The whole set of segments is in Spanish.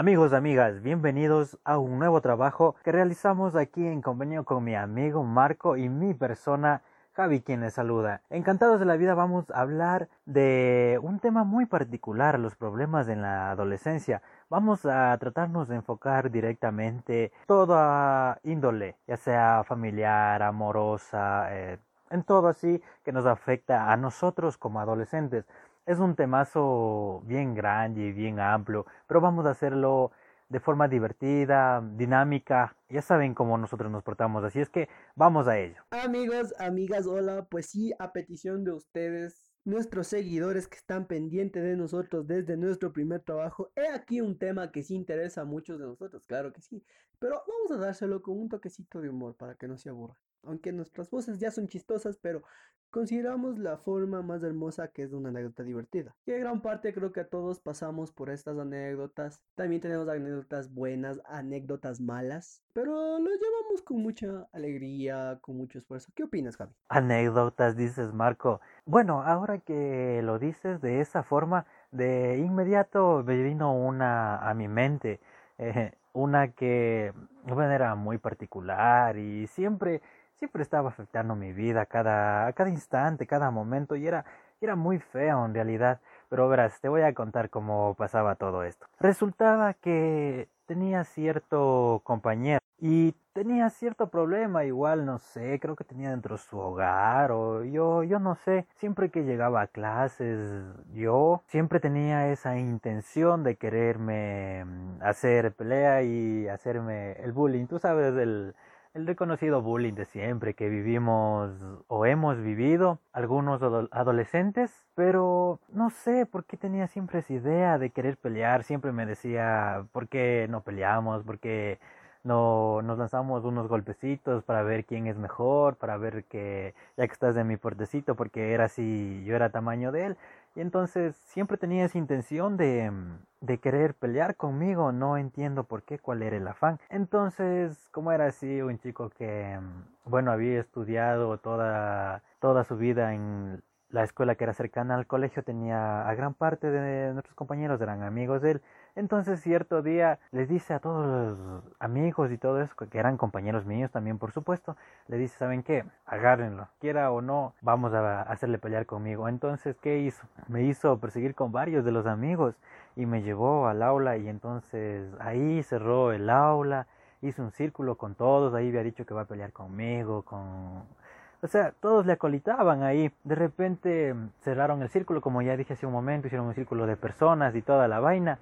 Amigos, amigas, bienvenidos a un nuevo trabajo que realizamos aquí en convenio con mi amigo Marco y mi persona Javi quien les saluda. Encantados de la vida vamos a hablar de un tema muy particular, los problemas en la adolescencia. Vamos a tratarnos de enfocar directamente toda índole, ya sea familiar, amorosa, eh, en todo así que nos afecta a nosotros como adolescentes. Es un temazo bien grande y bien amplio, pero vamos a hacerlo de forma divertida, dinámica. Ya saben cómo nosotros nos portamos, así es que vamos a ello. Amigos, amigas, hola, pues sí, a petición de ustedes, nuestros seguidores que están pendientes de nosotros desde nuestro primer trabajo, he aquí un tema que sí interesa a muchos de nosotros, claro que sí, pero vamos a dárselo con un toquecito de humor para que no se aburra. Aunque nuestras voces ya son chistosas, pero consideramos la forma más hermosa que es de una anécdota divertida. Y en gran parte creo que a todos pasamos por estas anécdotas. También tenemos anécdotas buenas, anécdotas malas, pero lo llevamos con mucha alegría, con mucho esfuerzo. ¿Qué opinas, Javi? Anécdotas, dices Marco. Bueno, ahora que lo dices de esa forma, de inmediato me vino una a mi mente. Eh, una que bueno, era muy particular y siempre siempre estaba afectando mi vida cada, cada instante, cada momento y era, era muy feo en realidad. Pero verás, te voy a contar cómo pasaba todo esto. Resultaba que tenía cierto compañero y tenía cierto problema igual, no sé, creo que tenía dentro su hogar o yo, yo no sé, siempre que llegaba a clases yo siempre tenía esa intención de quererme mm, hacer pelea y hacerme el bullying, tú sabes, el, el reconocido bullying de siempre que vivimos o hemos vivido algunos adolescentes, pero no sé por qué tenía siempre esa idea de querer pelear, siempre me decía, ¿por qué no peleamos? ¿Por qué no nos lanzamos unos golpecitos para ver quién es mejor, para ver que ya que estás de mi portecito, porque era así, yo era tamaño de él, y entonces siempre tenía esa intención de, de querer pelear conmigo, no entiendo por qué, cuál era el afán. Entonces, como era así, un chico que, bueno, había estudiado toda, toda su vida en la escuela que era cercana al colegio, tenía a gran parte de nuestros compañeros, eran amigos de él, entonces cierto día les dice a todos los amigos y todo eso, que eran compañeros míos también por supuesto, le dice, ¿saben qué? Agárrenlo, quiera o no, vamos a hacerle pelear conmigo. Entonces, ¿qué hizo? Me hizo perseguir con varios de los amigos y me llevó al aula y entonces ahí cerró el aula, hizo un círculo con todos, ahí había dicho que va a pelear conmigo, con... O sea, todos le acolitaban ahí. De repente cerraron el círculo, como ya dije hace un momento, hicieron un círculo de personas y toda la vaina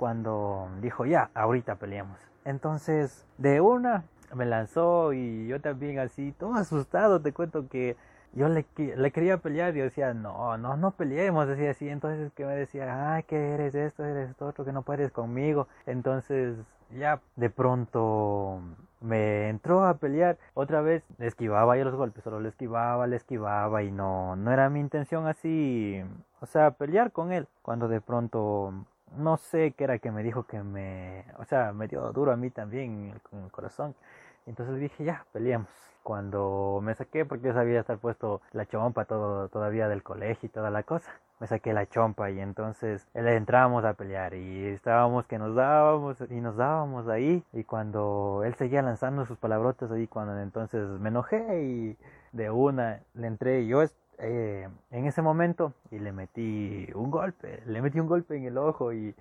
cuando dijo, ya, ahorita peleamos. Entonces, de una, me lanzó y yo también así, todo asustado, te cuento que yo le, le quería pelear y yo decía, no, no, no peleemos, decía así. Entonces que me decía, ay, que eres esto, eres esto, otro, que no puedes conmigo. Entonces, ya de pronto me entró a pelear otra vez esquivaba yo los golpes solo le esquivaba le esquivaba y no no era mi intención así o sea pelear con él cuando de pronto no sé qué era que me dijo que me, o sea, me dio duro a mí también con el corazón. Entonces dije, ya, peleamos. Cuando me saqué, porque yo sabía estar puesto la chompa todo, todavía del colegio y toda la cosa, me saqué la chompa y entonces le entramos a pelear y estábamos que nos dábamos y nos dábamos ahí y cuando él seguía lanzando sus palabrotas ahí, cuando entonces me enojé y de una le entré y yo eh, en ese momento y le metí un golpe, le metí un golpe en el ojo y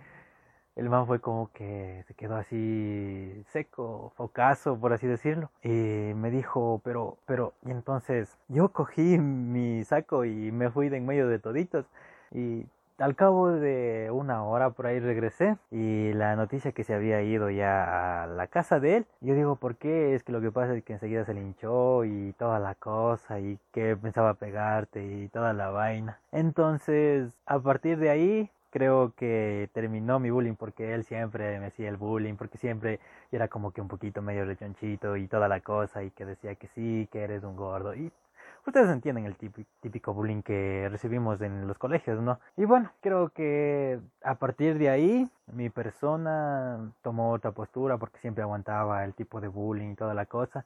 el man fue como que se quedó así seco, focazo, por así decirlo. Y me dijo, pero, pero, y entonces yo cogí mi saco y me fui de en medio de toditos y al cabo de una hora por ahí regresé y la noticia que se había ido ya a la casa de él, yo digo, ¿por qué? Es que lo que pasa es que enseguida se linchó y toda la cosa y que pensaba pegarte y toda la vaina. Entonces, a partir de ahí, creo que terminó mi bullying porque él siempre me hacía el bullying, porque siempre era como que un poquito medio lechonchito y toda la cosa y que decía que sí, que eres un gordo ustedes entienden el típico bullying que recibimos en los colegios, ¿no? Y bueno, creo que a partir de ahí mi persona tomó otra postura porque siempre aguantaba el tipo de bullying y toda la cosa.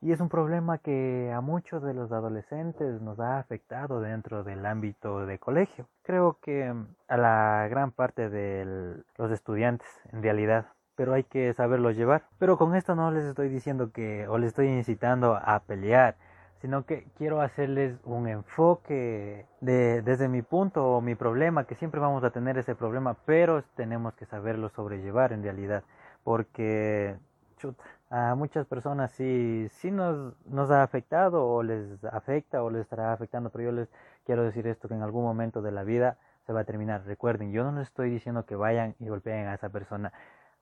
Y es un problema que a muchos de los adolescentes nos ha afectado dentro del ámbito de colegio. Creo que a la gran parte de los estudiantes, en realidad. Pero hay que saberlo llevar. Pero con esto no les estoy diciendo que o les estoy incitando a pelear, sino que quiero hacerles un enfoque de, desde mi punto o mi problema, que siempre vamos a tener ese problema, pero tenemos que saberlo sobrellevar en realidad, porque a muchas personas sí, sí nos, nos ha afectado o les afecta o les estará afectando, pero yo les quiero decir esto que en algún momento de la vida se va a terminar. Recuerden, yo no les estoy diciendo que vayan y golpeen a esa persona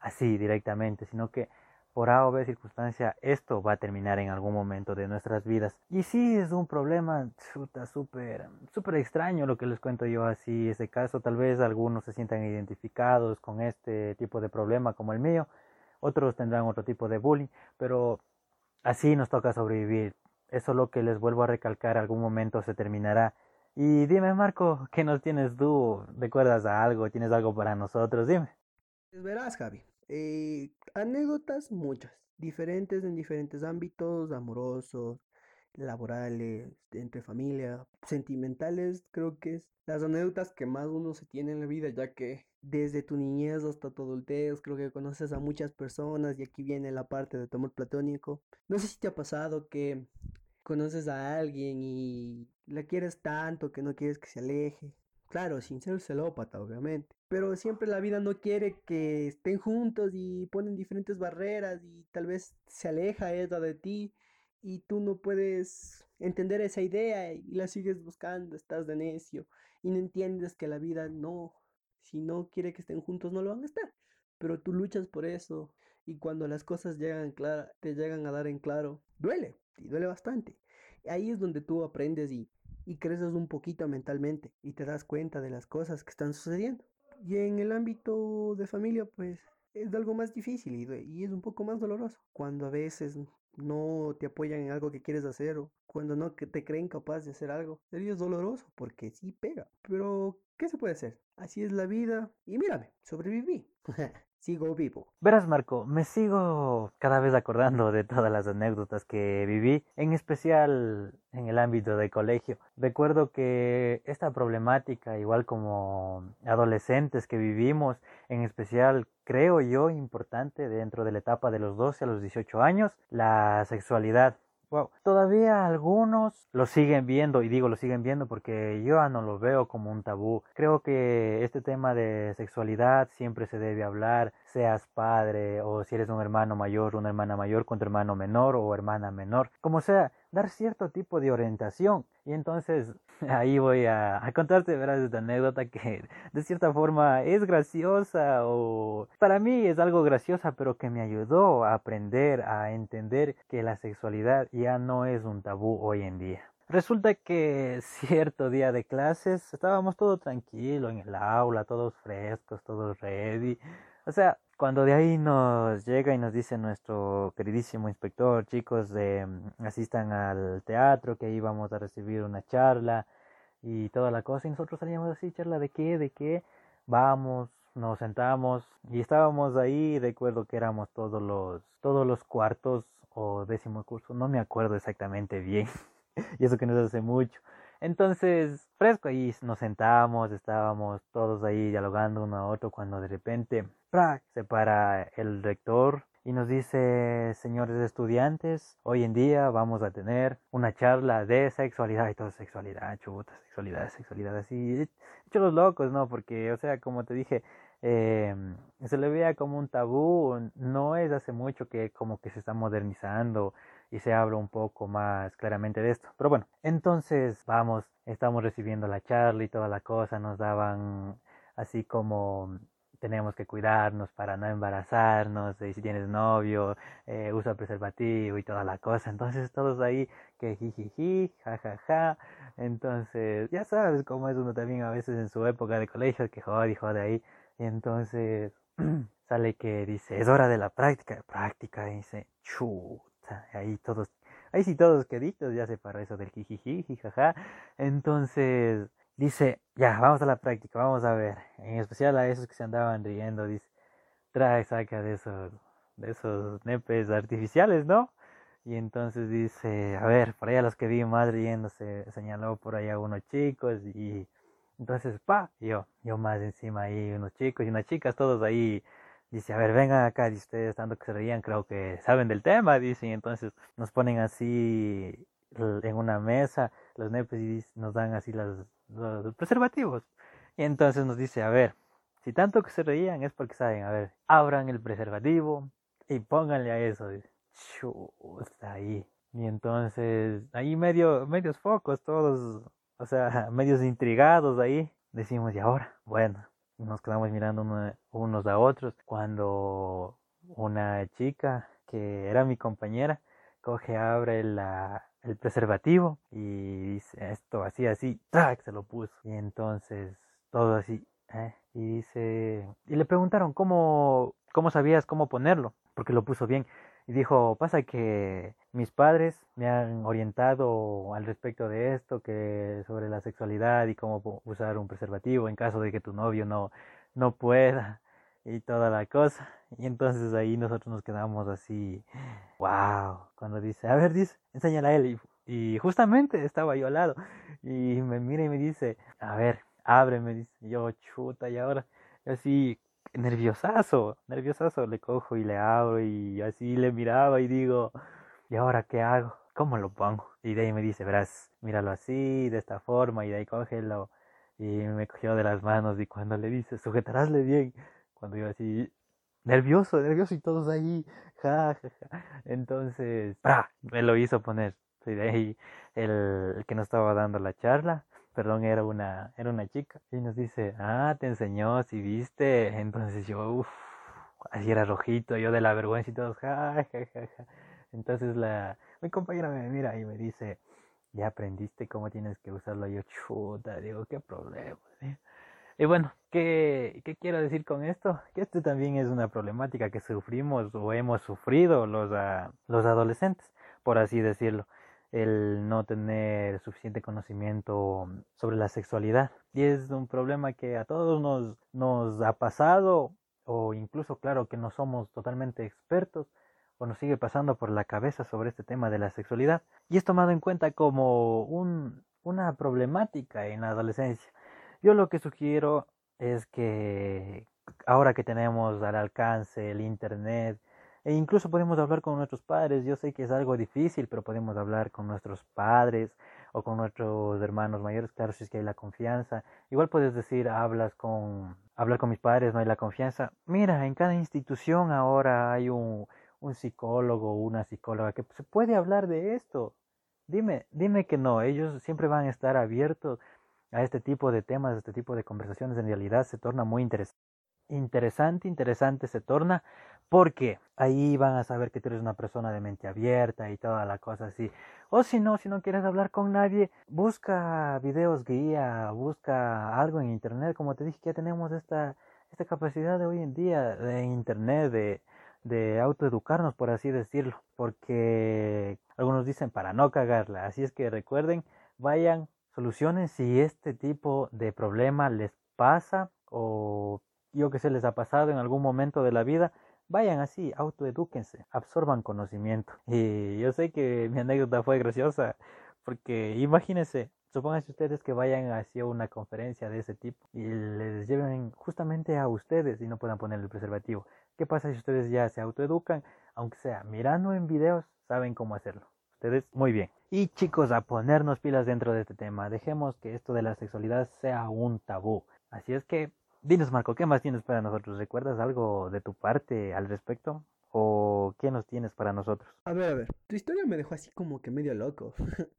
así directamente, sino que por A o B circunstancia esto va a terminar en algún momento de nuestras vidas. Y sí es un problema súper súper extraño lo que les cuento yo así, ese caso tal vez algunos se sientan identificados con este tipo de problema como el mío otros tendrán otro tipo de bullying, pero así nos toca sobrevivir. Eso es lo que les vuelvo a recalcar, algún momento se terminará. Y dime, Marco, ¿qué nos tienes tú? ¿Recuerdas a algo? ¿Tienes algo para nosotros? Dime. Pues verás, Javi. Eh, anécdotas muchas, diferentes en diferentes ámbitos, amorosos, laborales, entre familia, sentimentales, creo que es las anécdotas que más uno se tiene en la vida, ya que desde tu niñez hasta tu adultez, creo que conoces a muchas personas y aquí viene la parte de tu amor platónico. No sé si te ha pasado que conoces a alguien y la quieres tanto que no quieres que se aleje. Claro, sin ser celópata, obviamente. Pero siempre la vida no quiere que estén juntos y ponen diferentes barreras y tal vez se aleja ella de ti y tú no puedes entender esa idea y la sigues buscando, estás de necio y no entiendes que la vida no, si no quiere que estén juntos no lo van a estar, pero tú luchas por eso y cuando las cosas llegan clara, te llegan a dar en claro, duele y duele bastante. Ahí es donde tú aprendes y, y creces un poquito mentalmente y te das cuenta de las cosas que están sucediendo. Y en el ámbito de familia, pues es algo más difícil y, es un poco más doloroso. Cuando a veces no te apoyan en algo que quieres hacer o cuando no te creen capaz de hacer algo. Sería doloroso porque sí pega. Pero, ¿qué se puede hacer? Así es la vida. Y mírame, sobreviví. sigo vivo. Verás, Marco, me sigo cada vez acordando de todas las anécdotas que viví, en especial en el ámbito de colegio. Recuerdo que esta problemática, igual como adolescentes que vivimos, en especial creo yo importante dentro de la etapa de los 12 a los 18 años, la sexualidad. Wow. Todavía algunos lo siguen viendo, y digo lo siguen viendo porque yo no lo veo como un tabú. Creo que este tema de sexualidad siempre se debe hablar, seas padre o si eres un hermano mayor, una hermana mayor con tu hermano menor o hermana menor, como sea, dar cierto tipo de orientación. Y entonces ahí voy a, contarte, verás, esta anécdota que de cierta forma es graciosa o para mí es algo graciosa, pero que me ayudó a aprender, a entender que la sexualidad ya no es un tabú hoy en día. Resulta que cierto día de clases estábamos todos tranquilos en el aula, todos frescos, todos ready. O sea, cuando de ahí nos llega y nos dice nuestro queridísimo inspector, chicos, mm, asistan al teatro, que ahí vamos a recibir una charla y toda la cosa, y nosotros salíamos así, charla de qué, de qué, vamos, nos sentamos y estábamos ahí, recuerdo que éramos todos los, todos los cuartos o décimo curso, no me acuerdo exactamente bien, y eso que nos hace mucho. Entonces, fresco ahí nos sentamos, estábamos todos ahí dialogando uno a otro cuando de repente se para el rector y nos dice, señores estudiantes, hoy en día vamos a tener una charla de sexualidad y todo sexualidad, chuta, sexualidad, sexualidad, así, los locos, ¿no? Porque, o sea, como te dije, eh, se le veía como un tabú, no es hace mucho que como que se está modernizando y se habla un poco más claramente de esto. Pero bueno, entonces vamos, estamos recibiendo la charla y toda la cosa, nos daban así como tenemos que cuidarnos para no embarazarnos, y si tienes novio, eh, usa preservativo y toda la cosa. Entonces todos ahí que jijiji, jajaja. Entonces, ya sabes cómo es uno también a veces en su época de colegio, que jode, jode ahí. Y entonces sale que dice, es hora de la práctica, práctica, y dice, chuta, ahí todos, ahí sí todos queditos, ya se paró eso del jijiji, jajaja. Entonces dice, ya, vamos a la práctica, vamos a ver. En especial a esos que se andaban riendo, dice, trae, saca de esos, de esos nepes artificiales, ¿no? Y entonces dice, a ver, por allá los que vi más riéndose, señaló por allá unos chicos y entonces, pa, yo, yo más encima ahí, unos chicos y unas chicas, todos ahí, dice, a ver, vengan acá, dice, ustedes tanto que se reían, creo que saben del tema, dice, y entonces nos ponen así en una mesa, los nepes y nos dan así los, los preservativos. Y entonces nos dice, a ver, si tanto que se reían es porque saben, a ver, abran el preservativo y pónganle a eso. Chuta ahí. Y entonces, ahí medio, medios focos, todos, o sea, medios intrigados ahí. Decimos, ¿y ahora? Bueno, nos quedamos mirando unos a otros cuando una chica que era mi compañera coge, abre la, el preservativo y dice esto así, así, ¡tac! se lo puso. Y entonces todo así, ¿eh? y dice, y le preguntaron cómo, cómo sabías cómo ponerlo, porque lo puso bien. Y dijo, pasa que mis padres me han orientado al respecto de esto, que sobre la sexualidad y cómo usar un preservativo en caso de que tu novio no, no pueda y toda la cosa. Y entonces ahí nosotros nos quedamos así, wow, cuando dice, a ver, dice, enséñale a él. Y, justamente estaba yo al lado y me mira y me dice, a ver, abre, me dice, yo chuta y ahora, así, nerviosazo, nerviosazo, le cojo y le abro y así le miraba y digo, ¿y ahora qué hago? ¿Cómo lo pongo? Y de ahí me dice, verás, míralo así, de esta forma, y de ahí cógelo. Y me cogió de las manos y cuando le dice, sujetarásle bien, cuando yo así, nervioso, nervioso y todos ahí, ja, ja, ja. Entonces, me lo hizo poner. Y ahí el, que nos estaba dando la charla, perdón, era una, era una chica, y nos dice, ah, te enseñó, si viste. Entonces yo, uff, así era rojito, yo de la vergüenza y todos, ja, ja, ja, ja. Entonces la, mi compañera me mira y me dice, ya aprendiste cómo tienes que usarlo. Yo, chuta, digo, qué problema. Y bueno, ¿qué, ¿qué, quiero decir con esto? Que esto también es una problemática que sufrimos o hemos sufrido los, uh, los adolescentes, por así decirlo. El no tener suficiente conocimiento sobre la sexualidad. Y es un problema que a todos nos, nos ha pasado, o incluso, claro, que no somos totalmente expertos, o nos sigue pasando por la cabeza sobre este tema de la sexualidad. Y es tomado en cuenta como un, una problemática en la adolescencia yo lo que sugiero es que ahora que tenemos al alcance el Internet, e incluso podemos hablar con nuestros padres, yo sé que es algo difícil, pero podemos hablar con nuestros padres o con nuestros hermanos mayores, claro, si es que hay la confianza. Igual puedes decir, hablas con, hablar con mis padres, no hay la confianza. Mira, en cada institución ahora hay un, un psicólogo una psicóloga que se puede hablar de esto. Dime, dime que no, ellos siempre van a estar abiertos a este tipo de temas, a este tipo de conversaciones, en realidad se torna muy interesante. Interesante, interesante se torna porque ahí van a saber que tú eres una persona de mente abierta y toda la cosa así. O si no, si no quieres hablar con nadie, busca videos guía, busca algo en internet. Como te dije, ya tenemos esta, esta capacidad de hoy en día de internet, de, de autoeducarnos, por así decirlo. Porque algunos dicen para no cagarla. Así es que recuerden, vayan, solucionen si este tipo de problema les pasa o yo que sé les ha pasado en algún momento de la vida, vayan así, autoedúquense, absorban conocimiento. Y yo sé que mi anécdota fue graciosa, porque imagínense, supónganse ustedes que vayan hacia una conferencia de ese tipo y les lleven justamente a ustedes y no puedan poner el preservativo. ¿Qué pasa si ustedes ya se autoeducan? Aunque sea mirando en videos, saben cómo hacerlo. Ustedes, muy bien. Y chicos, a ponernos pilas dentro de este tema. Dejemos que esto de la sexualidad sea un tabú. Así es que, dinos Marco, ¿qué más tienes para nosotros? ¿Recuerdas algo de tu parte al respecto? ¿O qué nos tienes para nosotros? A ver, a ver, tu historia me dejó así como que medio loco.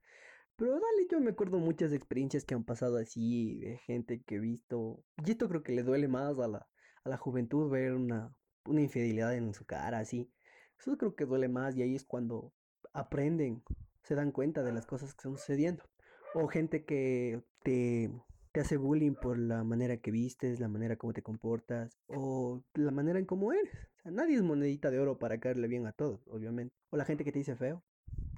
Pero dale, yo me acuerdo muchas experiencias que han pasado así, de gente que he visto. Y esto creo que le duele más a la, a la juventud ver una, una infidelidad en su cara, así. Eso creo que duele más y ahí es cuando aprenden, se dan cuenta de las cosas que están sucediendo. O gente que te, te hace bullying por la manera que vistes, la manera como te comportas o la manera en cómo eres. O sea, nadie es monedita de oro para caerle bien a todos, obviamente. O la gente que te dice feo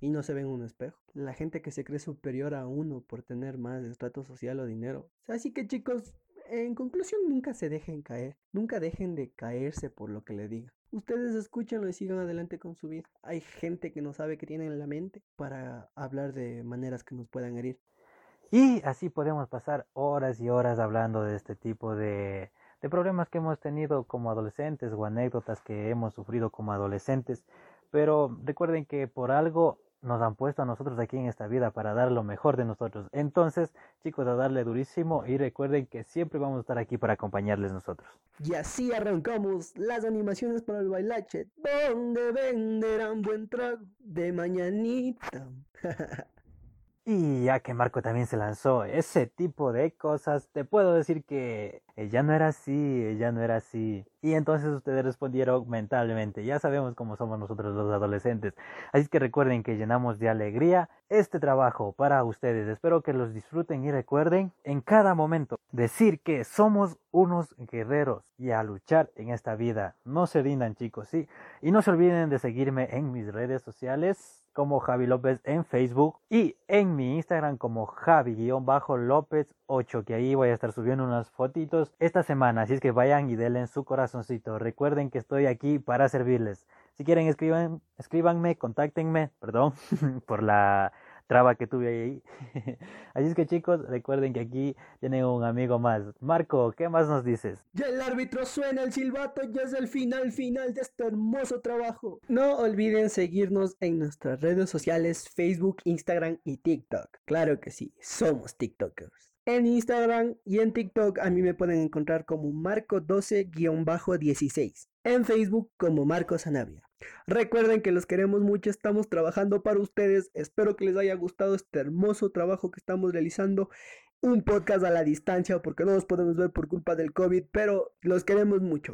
y no se ve en un espejo. La gente que se cree superior a uno por tener más estrato social o dinero. Así que chicos, en conclusión, nunca se dejen caer. Nunca dejen de caerse por lo que le diga. Ustedes escúchenlo y sigan adelante con su vida. Hay gente que no sabe qué tiene en la mente para hablar de maneras que nos puedan herir. Y así podemos pasar horas y horas hablando de este tipo de, de problemas que hemos tenido como adolescentes o anécdotas que hemos sufrido como adolescentes. Pero recuerden que por algo nos han puesto a nosotros aquí en esta vida para dar lo mejor de nosotros. Entonces, chicos, a darle durísimo y recuerden que siempre vamos a estar aquí para acompañarles nosotros. Y así arrancamos las animaciones para el bailache, donde venderán buen trago de mañanita. Y ya que Marco también se lanzó ese tipo de cosas, te puedo decir que ya no era así, ya no era así. Y entonces ustedes respondieron mentalmente, ya sabemos cómo somos nosotros los adolescentes. Así que recuerden que llenamos de alegría este trabajo para ustedes. Espero que los disfruten y recuerden en cada momento decir que somos unos guerreros y a luchar en esta vida. No se rindan chicos, sí. Y no se olviden de seguirme en mis redes sociales como Javi López en Facebook y en mi Instagram como Javi-López 8, que ahí voy a estar subiendo unas fotitos esta semana, así es que vayan y denle su corazoncito. Recuerden que estoy aquí para servirles. Si quieren escriban, contáctenme, perdón por la traba que tuve ahí. Así es que chicos, recuerden que aquí tienen un amigo más. Marco, ¿qué más nos dices? Ya el árbitro suena el silbato, ya es el final final de este hermoso trabajo. No olviden seguirnos en nuestras redes sociales, Facebook, Instagram y TikTok. Claro que sí, somos TikTokers. En Instagram y en TikTok a mí me pueden encontrar como Marco12-16. En Facebook como Marco Sanabria. Recuerden que los queremos mucho, estamos trabajando para ustedes. Espero que les haya gustado este hermoso trabajo que estamos realizando. Un podcast a la distancia porque no nos podemos ver por culpa del COVID, pero los queremos mucho.